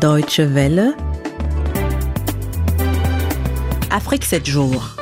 Deutsche Welle. Afrique 7 jours.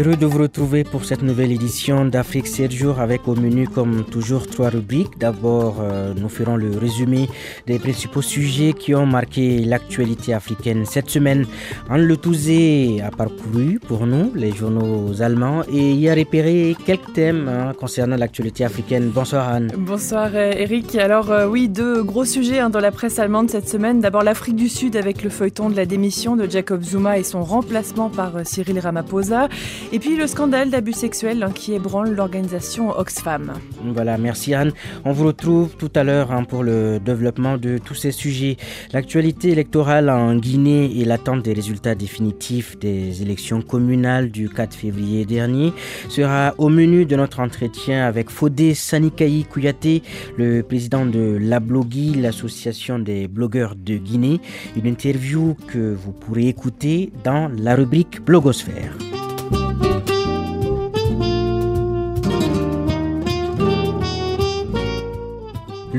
Heureux de vous retrouver pour cette nouvelle édition d'Afrique 7 jours avec au menu comme toujours trois rubriques. D'abord, euh, nous ferons le résumé des principaux sujets qui ont marqué l'actualité africaine cette semaine. Anne Le Touzé a parcouru pour nous les journaux allemands et y a repéré quelques thèmes hein, concernant l'actualité africaine. Bonsoir Anne. Bonsoir euh, Eric. Alors euh, oui, deux gros sujets hein, dans la presse allemande cette semaine. D'abord l'Afrique du Sud avec le feuilleton de la démission de Jacob Zuma et son remplacement par Cyril Ramaphosa. Et puis le scandale d'abus sexuels qui ébranle l'organisation Oxfam. Voilà, merci Anne. On vous retrouve tout à l'heure hein, pour le développement de tous ces sujets. L'actualité électorale en Guinée et l'attente des résultats définitifs des élections communales du 4 février dernier sera au menu de notre entretien avec Fodé Sanikaï Kouyaté, le président de la Blogui, l'association des blogueurs de Guinée. Une interview que vous pourrez écouter dans la rubrique Blogosphère.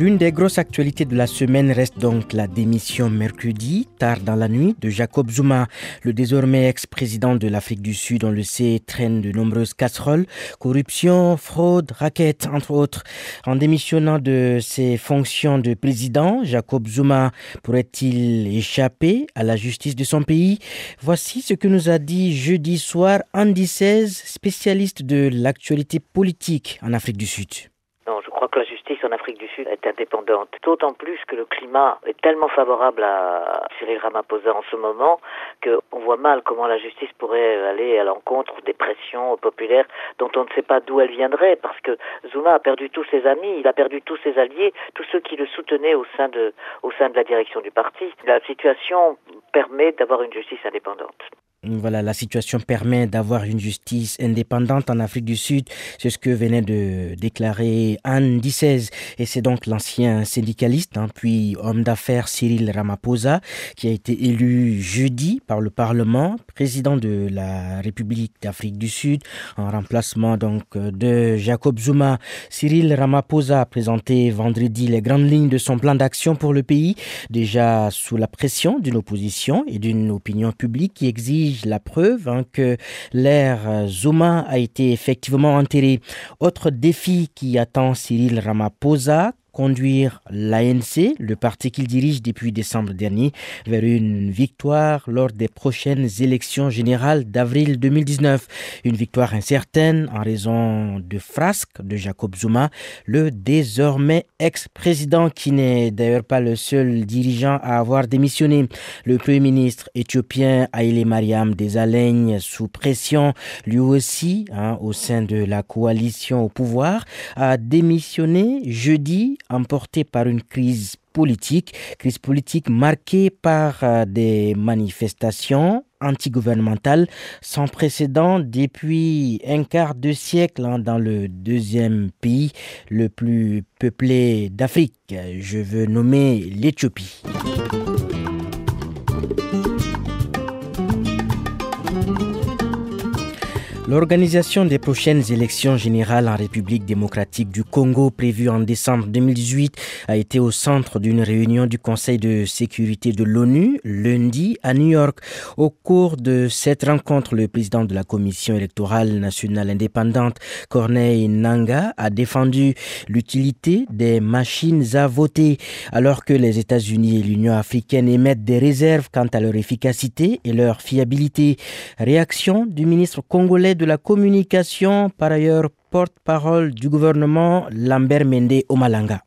L'une des grosses actualités de la semaine reste donc la démission mercredi, tard dans la nuit, de Jacob Zuma, le désormais ex-président de l'Afrique du Sud, on le sait, traîne de nombreuses casseroles, corruption, fraude, raquettes, entre autres. En démissionnant de ses fonctions de président, Jacob Zuma pourrait-il échapper à la justice de son pays? Voici ce que nous a dit jeudi soir Andy 16, spécialiste de l'actualité politique en Afrique du Sud crois que la justice en Afrique du Sud est indépendante. D'autant plus que le climat est tellement favorable à Cyril Ramaphosa en ce moment qu'on voit mal comment la justice pourrait aller à l'encontre des pressions populaires dont on ne sait pas d'où elles viendraient parce que Zuma a perdu tous ses amis, il a perdu tous ses alliés, tous ceux qui le soutenaient au sein de, au sein de la direction du parti. La situation permet d'avoir une justice indépendante. Voilà, la situation permet d'avoir une justice indépendante en Afrique du Sud. C'est ce que venait de déclarer Anne Dissez. Et c'est donc l'ancien syndicaliste, hein, puis homme d'affaires Cyril Ramaphosa, qui a été élu jeudi par le Parlement, président de la République d'Afrique du Sud, en remplacement donc de Jacob Zuma. Cyril Ramaphosa a présenté vendredi les grandes lignes de son plan d'action pour le pays, déjà sous la pression d'une opposition et d'une opinion publique qui exige la preuve hein, que l'ère Zuma a été effectivement enterré. Autre défi qui attend Cyril Ramaphosa, conduire l'ANC, le parti qu'il dirige depuis décembre dernier, vers une victoire lors des prochaines élections générales d'avril 2019. Une victoire incertaine en raison de frasques de Jacob Zuma, le désormais ex-président qui n'est d'ailleurs pas le seul dirigeant à avoir démissionné. Le premier ministre éthiopien Haile Mariam Desalegn, sous pression, lui aussi, hein, au sein de la coalition au pouvoir, a démissionné jeudi emporté par une crise politique, crise politique marquée par euh, des manifestations antigouvernementales sans précédent depuis un quart de siècle hein, dans le deuxième pays le plus peuplé d'Afrique. Je veux nommer l'Éthiopie. L'organisation des prochaines élections générales en République démocratique du Congo prévues en décembre 2018 a été au centre d'une réunion du Conseil de sécurité de l'ONU lundi à New York. Au cours de cette rencontre, le président de la Commission électorale nationale indépendante, Corneille Nanga, a défendu l'utilité des machines à voter alors que les États-Unis et l'Union africaine émettent des réserves quant à leur efficacité et leur fiabilité. Réaction du ministre congolais de la communication, par ailleurs porte-parole du gouvernement, Lambert Mende Omalanga.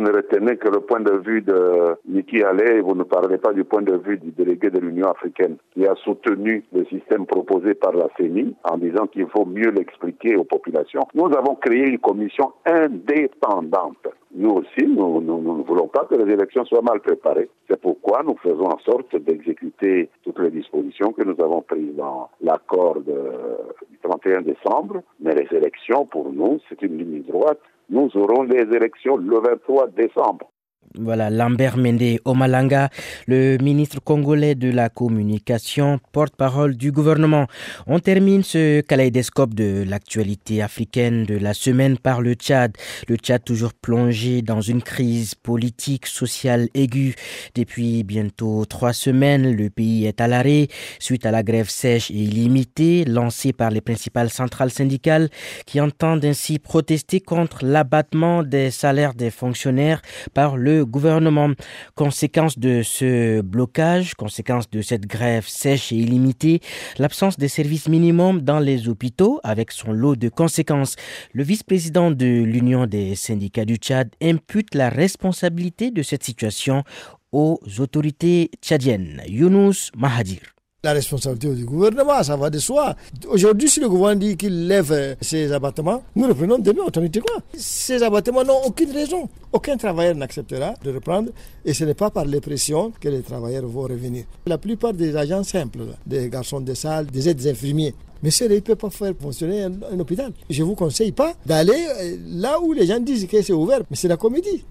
Vous ne retenez que le point de vue de Niki Haley vous ne parlez pas du point de vue du délégué de l'Union africaine qui a soutenu le système proposé par la CENI en disant qu'il faut mieux l'expliquer aux populations Nous avons créé une commission indépendante nous aussi, nous, ne voulons pas que les élections soient mal préparées. C'est pourquoi nous faisons en sorte d'exécuter toutes les dispositions que nous avons prises dans l'accord du 31 décembre. Mais les élections, pour nous, c'est une ligne droite. Nous aurons les élections le 23 décembre. Voilà, Lambert Mende Omalanga, le ministre congolais de la communication, porte-parole du gouvernement. On termine ce kaléidoscope de l'actualité africaine de la semaine par le Tchad. Le Tchad toujours plongé dans une crise politique, sociale aiguë. Depuis bientôt trois semaines, le pays est à l'arrêt suite à la grève sèche et illimitée lancée par les principales centrales syndicales qui entendent ainsi protester contre l'abattement des salaires des fonctionnaires par le gouvernement. Conséquence de ce blocage, conséquence de cette grève sèche et illimitée, l'absence des services minimums dans les hôpitaux avec son lot de conséquences. Le vice-président de l'Union des syndicats du Tchad impute la responsabilité de cette situation aux autorités tchadiennes. Younous Mahadir la responsabilité du gouvernement, ça va de soi. Aujourd'hui, si le gouvernement dit qu'il lève ces abattements, nous reprenons demain quoi. Ces abattements n'ont aucune raison. Aucun travailleur n'acceptera de reprendre et ce n'est pas par les pressions que les travailleurs vont revenir. La plupart des agents simples, des garçons de salle, des aides infirmiers, mais ils ne peuvent pas faire fonctionner un, un hôpital. Je ne vous conseille pas d'aller euh, là où les gens disent que c'est ouvert, mais c'est la comédie.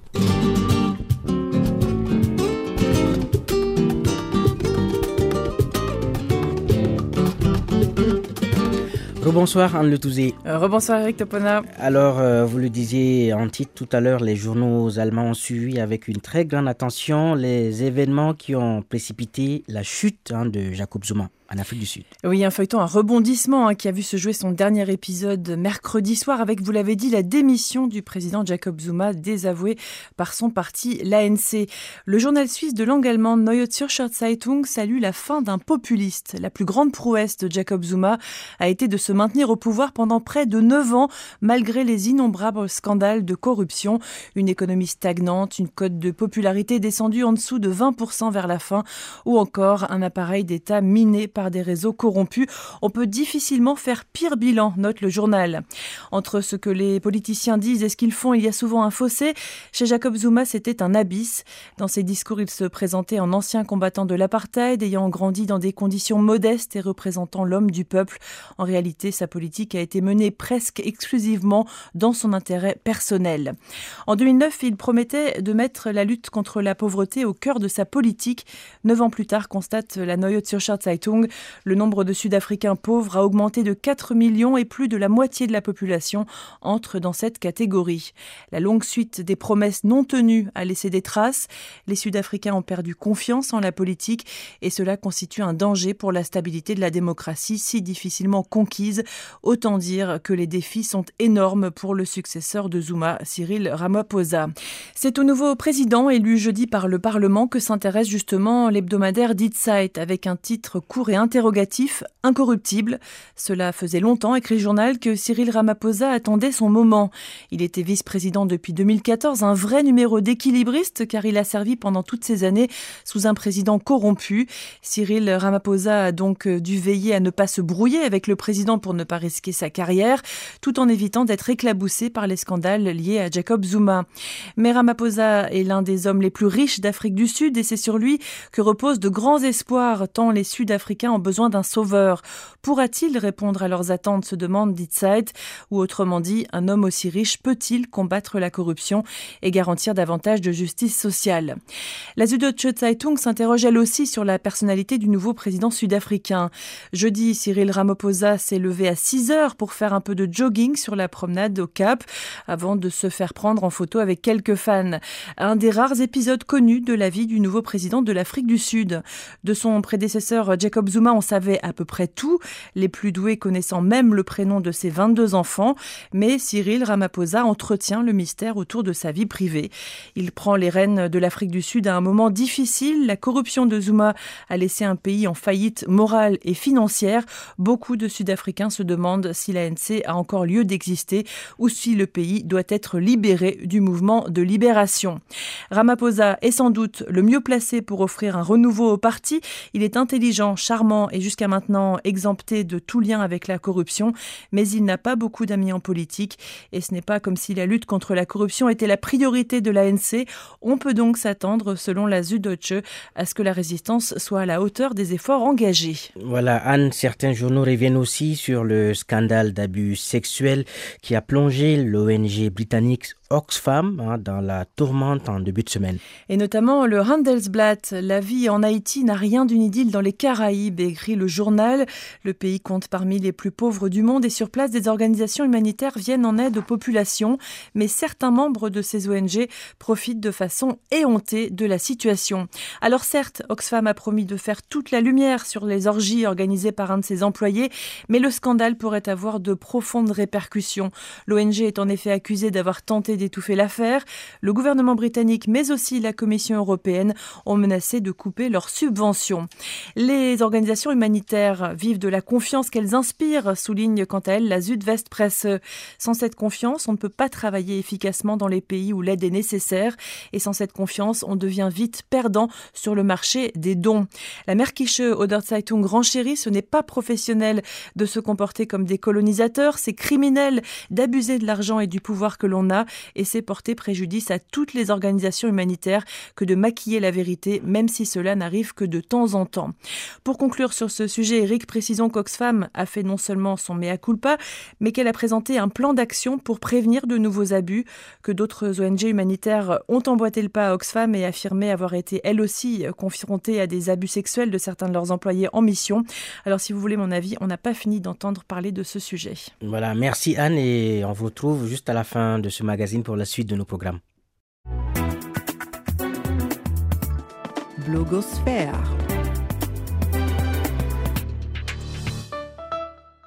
Rebonsoir Anne Le Touzé. Euh, rebonsoir Eric Topona. Alors, euh, vous le disiez en titre tout à l'heure, les journaux allemands ont suivi avec une très grande attention les événements qui ont précipité la chute hein, de Jacob Zuma Oui, un feuilleton, un rebondissement hein, qui a vu se jouer son dernier épisode mercredi soir avec, vous l'avez dit, la démission du président Jacob Zuma, désavoué par son parti, l'ANC. Le journal suisse de langue allemande Neue Zürcher Zeitung salue la fin d'un populiste. La plus grande prouesse de Jacob Zuma a été de se maintenir au pouvoir pendant près de neuf ans, malgré les innombrables scandales de corruption, une économie stagnante, une cote de popularité descendue en dessous de 20% vers la fin, ou encore un appareil d'État miné par par des réseaux corrompus. On peut difficilement faire pire bilan, note le journal. Entre ce que les politiciens disent et ce qu'ils font, il y a souvent un fossé. Chez Jacob Zuma, c'était un abysse. Dans ses discours, il se présentait en ancien combattant de l'apartheid, ayant grandi dans des conditions modestes et représentant l'homme du peuple. En réalité, sa politique a été menée presque exclusivement dans son intérêt personnel. En 2009, il promettait de mettre la lutte contre la pauvreté au cœur de sa politique. Neuf ans plus tard, constate la Neue Zürcher Zeitung, le nombre de Sud-Africains pauvres a augmenté de 4 millions et plus de la moitié de la population entre dans cette catégorie. La longue suite des promesses non tenues a laissé des traces. Les Sud-Africains ont perdu confiance en la politique et cela constitue un danger pour la stabilité de la démocratie si difficilement conquise. Autant dire que les défis sont énormes pour le successeur de Zuma, Cyril Ramaphosa. C'est au nouveau président élu jeudi par le Parlement que s'intéresse justement l'hebdomadaire Zeit avec un titre court interrogatif, incorruptible. Cela faisait longtemps, écrit le journal, que Cyril Ramaphosa attendait son moment. Il était vice-président depuis 2014, un vrai numéro d'équilibriste, car il a servi pendant toutes ces années sous un président corrompu. Cyril Ramaphosa a donc dû veiller à ne pas se brouiller avec le président pour ne pas risquer sa carrière, tout en évitant d'être éclaboussé par les scandales liés à Jacob Zuma. Mais Ramaphosa est l'un des hommes les plus riches d'Afrique du Sud et c'est sur lui que reposent de grands espoirs, tant les Sud-Africains ont besoin d'un sauveur. Pourra-t-il répondre à leurs attentes se demande Ditzeit. Ou autrement dit, un homme aussi riche peut-il combattre la corruption et garantir davantage de justice sociale? La Süddeutsche Zeitung s'interroge elle aussi sur la personnalité du nouveau président sud-africain. Jeudi, Cyril Ramaphosa s'est levé à 6 heures pour faire un peu de jogging sur la promenade au Cap avant de se faire prendre en photo avec quelques fans. Un des rares épisodes connus de la vie du nouveau président de l'Afrique du Sud. De son prédécesseur Jacob Zuma, on savait à peu près tout, les plus doués connaissant même le prénom de ses 22 enfants, mais Cyril Ramaphosa entretient le mystère autour de sa vie privée. Il prend les rênes de l'Afrique du Sud à un moment difficile. La corruption de Zuma a laissé un pays en faillite morale et financière. Beaucoup de Sud-Africains se demandent si l'ANC a encore lieu d'exister ou si le pays doit être libéré du mouvement de libération. Ramaphosa est sans doute le mieux placé pour offrir un renouveau au parti. Il est intelligent, charmant, est jusqu'à maintenant exempté de tout lien avec la corruption, mais il n'a pas beaucoup d'amis en politique et ce n'est pas comme si la lutte contre la corruption était la priorité de l'ANC. On peut donc s'attendre, selon la Süddeutsche, à ce que la résistance soit à la hauteur des efforts engagés. Voilà, Anne, certains journaux reviennent aussi sur le scandale d'abus sexuels qui a plongé l'ONG britannique Oxfam hein, dans la tourmente en début de semaine. Et notamment le Handelsblatt. La vie en Haïti n'a rien d'une idylle dans les Caraïbes, écrit le journal. Le pays compte parmi les plus pauvres du monde et sur place, des organisations humanitaires viennent en aide aux populations. Mais certains membres de ces ONG profitent de façon éhontée de la situation. Alors certes, Oxfam a promis de faire toute la lumière sur les orgies organisées par un de ses employés, mais le scandale pourrait avoir de profondes répercussions. L'ONG est en effet accusée d'avoir tenté d'étouffer l'affaire. Le gouvernement britannique, mais aussi la Commission européenne, ont menacé de couper leurs subventions. Les organisations humanitaires vivent de la confiance qu'elles inspirent, souligne quant à elle la Südwest Presse. Sans cette confiance, on ne peut pas travailler efficacement dans les pays où l'aide est nécessaire. Et sans cette confiance, on devient vite perdant sur le marché des dons. La Märkische Oder Zeitung renchérit, ce n'est pas professionnel de se comporter comme des colonisateurs, c'est criminel d'abuser de l'argent et du pouvoir que l'on a, et c'est porter préjudice à toutes les organisations humanitaires que de maquiller la vérité, même si cela n'arrive que de temps en temps. Pour conclure sur ce sujet, Eric, précisons qu'Oxfam a fait non seulement son mea culpa, mais qu'elle a présenté un plan d'action pour prévenir de nouveaux abus, que d'autres ONG humanitaires ont emboîté le pas à Oxfam et affirmé avoir été elles aussi confrontées à des abus sexuels de certains de leurs employés en mission. Alors si vous voulez mon avis, on n'a pas fini d'entendre parler de ce sujet. Voilà, merci Anne et on vous retrouve juste à la fin de ce magazine pour la suite de nos programmes. Blogosphère.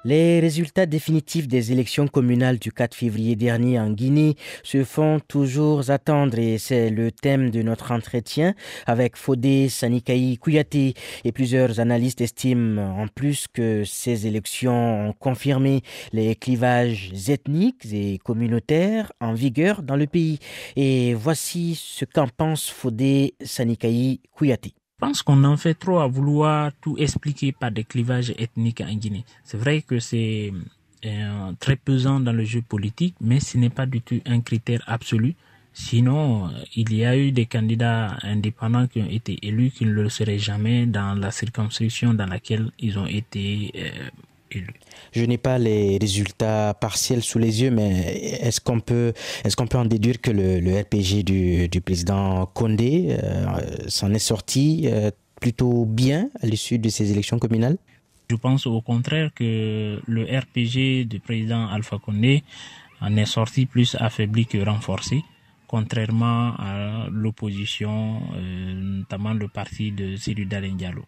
Les résultats définitifs des élections communales du 4 février dernier en Guinée se font toujours attendre et c'est le thème de notre entretien avec Fodé Sanikaï Kouyaté et plusieurs analystes estiment en plus que ces élections ont confirmé les clivages ethniques et communautaires en vigueur dans le pays. Et voici ce qu'en pense Fodé Sanikaï Kouyaté. Je pense qu'on en fait trop à vouloir tout expliquer par des clivages ethniques en Guinée. C'est vrai que c'est euh, très pesant dans le jeu politique, mais ce n'est pas du tout un critère absolu. Sinon, il y a eu des candidats indépendants qui ont été élus qui ne le seraient jamais dans la circonscription dans laquelle ils ont été euh, je n'ai pas les résultats partiels sous les yeux, mais est-ce qu'on peut, est-ce qu'on peut en déduire que le, RPG du, du, président Condé euh, s'en est sorti euh, plutôt bien à l'issue de ces élections communales? Je pense au contraire que le RPG du président Alpha Condé en est sorti plus affaibli que renforcé contrairement à l'opposition, euh, notamment le parti de Cyril Diallo.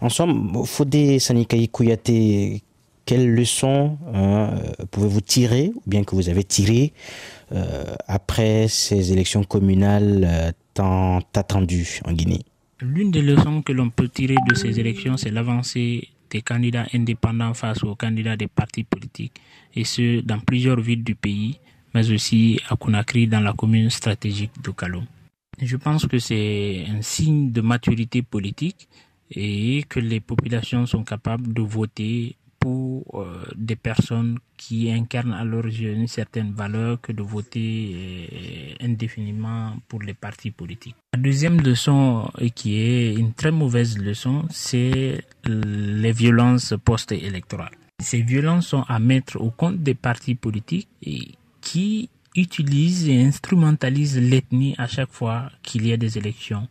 En somme, Fodé Sanikaï Kouyaté, quelles leçons hein, pouvez-vous tirer, ou bien que vous avez tiré, euh, après ces élections communales euh, tant attendues en Guinée? L'une des leçons que l'on peut tirer de ces élections, c'est l'avancée des candidats indépendants face aux candidats des partis politiques, et ce, dans plusieurs villes du pays, mais aussi à Conakry, dans la commune stratégique de Kalom. Je pense que c'est un signe de maturité politique et que les populations sont capables de voter pour euh, des personnes qui incarnent à leurs yeux une certaine valeur que de voter euh, indéfiniment pour les partis politiques. La deuxième leçon, et qui est une très mauvaise leçon, c'est les violences post-électorales. Ces violences sont à mettre au compte des partis politiques qui utilisent et instrumentalisent l'ethnie à chaque fois qu'il y a des élections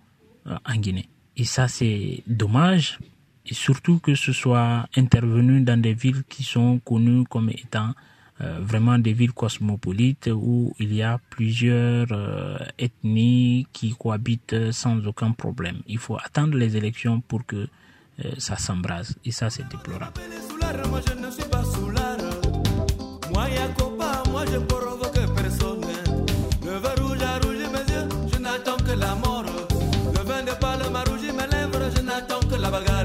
euh, en Guinée. Et ça, c'est dommage. Et surtout que ce soit intervenu dans des villes qui sont connues comme étant euh, vraiment des villes cosmopolites où il y a plusieurs euh, ethnies qui cohabitent sans aucun problème. Il faut attendre les élections pour que euh, ça s'embrase. Et ça, c'est déplorable. tant la bagarre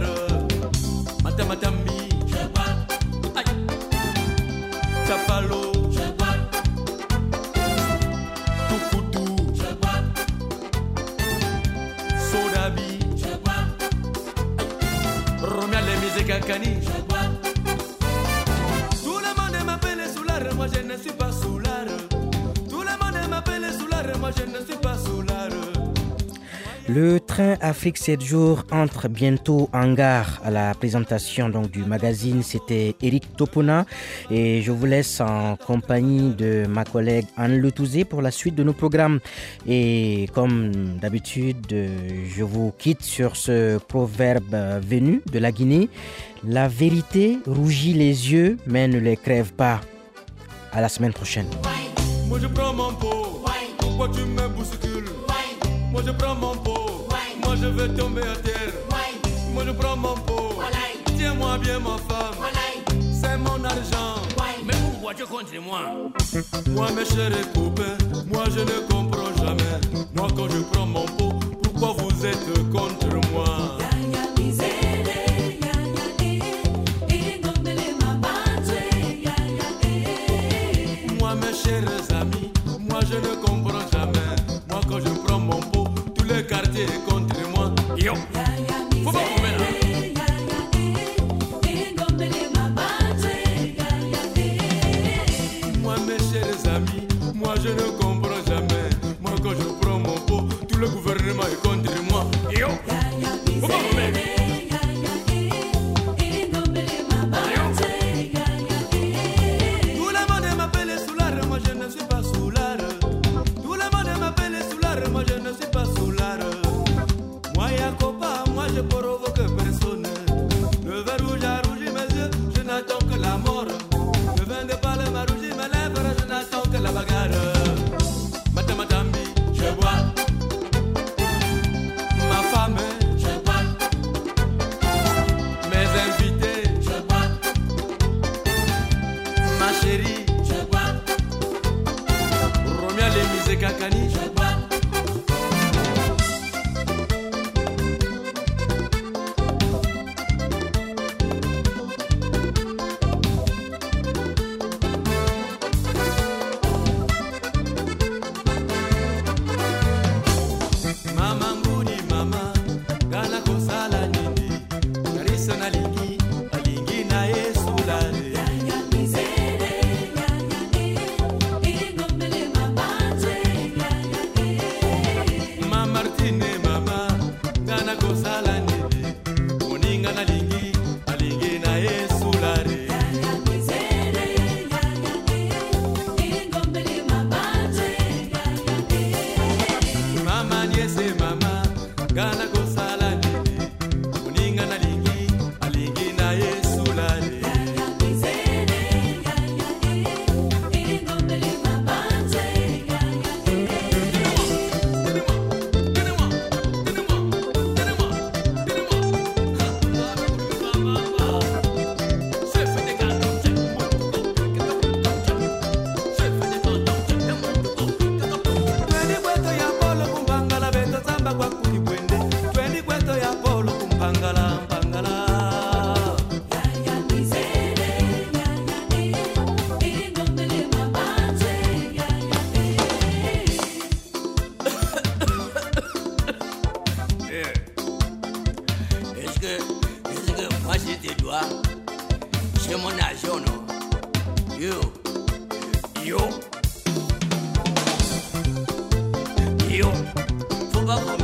Le train Afrique 7 jours entre bientôt en gare à la présentation donc, du magazine. C'était Eric Topona et je vous laisse en compagnie de ma collègue Anne Letouzé pour la suite de nos programmes. Et comme d'habitude, je vous quitte sur ce proverbe venu de la Guinée. La vérité rougit les yeux mais ne les crève pas. À la semaine prochaine je veux tomber à terre. Moi je prends mon pot. Tiens-moi bien ma femme. C'est mon argent. Mais pourquoi tu comptes moi? Moi mes chers coupés, moi je ne comprends pas. love.